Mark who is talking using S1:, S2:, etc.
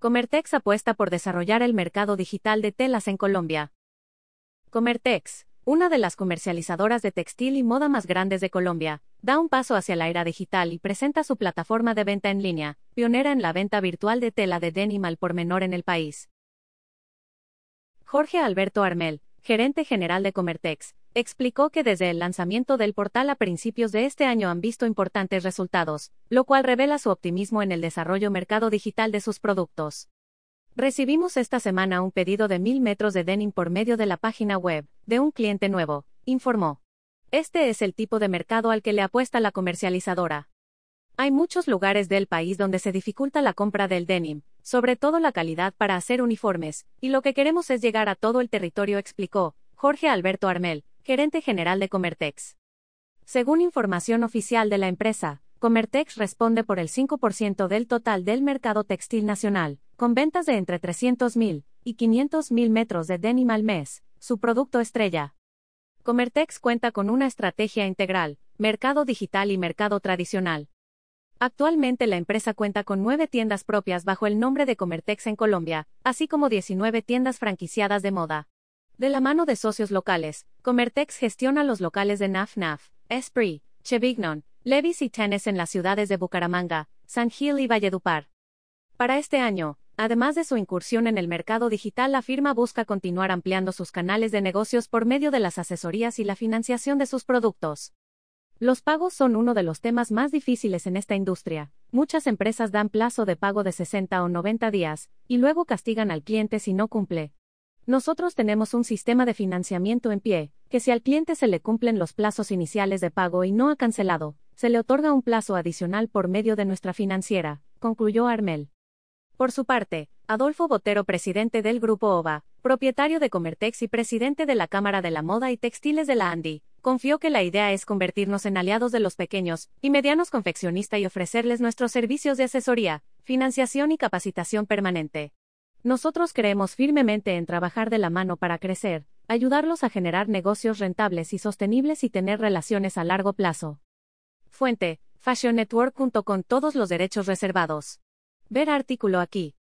S1: Comertex apuesta por desarrollar el mercado digital de telas en Colombia. Comertex, una de las comercializadoras de textil y moda más grandes de Colombia, da un paso hacia la era digital y presenta su plataforma de venta en línea, pionera en la venta virtual de tela de denim al por menor en el país. Jorge Alberto Armel, gerente general de Comertex, explicó que desde el lanzamiento del portal a principios de este año han visto importantes resultados, lo cual revela su optimismo en el desarrollo mercado digital de sus productos. Recibimos esta semana un pedido de mil metros de denim por medio de la página web, de un cliente nuevo, informó. Este es el tipo de mercado al que le apuesta la comercializadora. Hay muchos lugares del país donde se dificulta la compra del denim, sobre todo la calidad para hacer uniformes, y lo que queremos es llegar a todo el territorio, explicó Jorge Alberto Armel, gerente general de Comertex. Según información oficial de la empresa, Comertex responde por el 5% del total del mercado textil nacional, con ventas de entre 300.000 y 500.000 metros de denim al mes, su producto estrella. Comertex cuenta con una estrategia integral, mercado digital y mercado tradicional. Actualmente la empresa cuenta con nueve tiendas propias bajo el nombre de Comertex en Colombia, así como 19 tiendas franquiciadas de moda. De la mano de socios locales, Comertex gestiona los locales de Naf Naf, Esprit, Chevignon, Levis y Tennis en las ciudades de Bucaramanga, San Gil y Valledupar. Para este año, además de su incursión en el mercado digital, la firma busca continuar ampliando sus canales de negocios por medio de las asesorías y la financiación de sus productos. Los pagos son uno de los temas más difíciles en esta industria. Muchas empresas dan plazo de pago de 60 o 90 días, y luego castigan al cliente si no cumple. Nosotros tenemos un sistema de financiamiento en pie, que si al cliente se le cumplen los plazos iniciales de pago y no ha cancelado, se le otorga un plazo adicional por medio de nuestra financiera, concluyó Armel. Por su parte, Adolfo Botero, presidente del Grupo OVA, propietario de Comertex y presidente de la Cámara de la Moda y Textiles de la Andi, confió que la idea es convertirnos en aliados de los pequeños y medianos confeccionistas y ofrecerles nuestros servicios de asesoría, financiación y capacitación permanente. Nosotros creemos firmemente en trabajar de la mano para crecer, ayudarlos a generar negocios rentables y sostenibles y tener relaciones a largo plazo. Fuente, fashionnetwork.com todos los derechos reservados. Ver artículo aquí.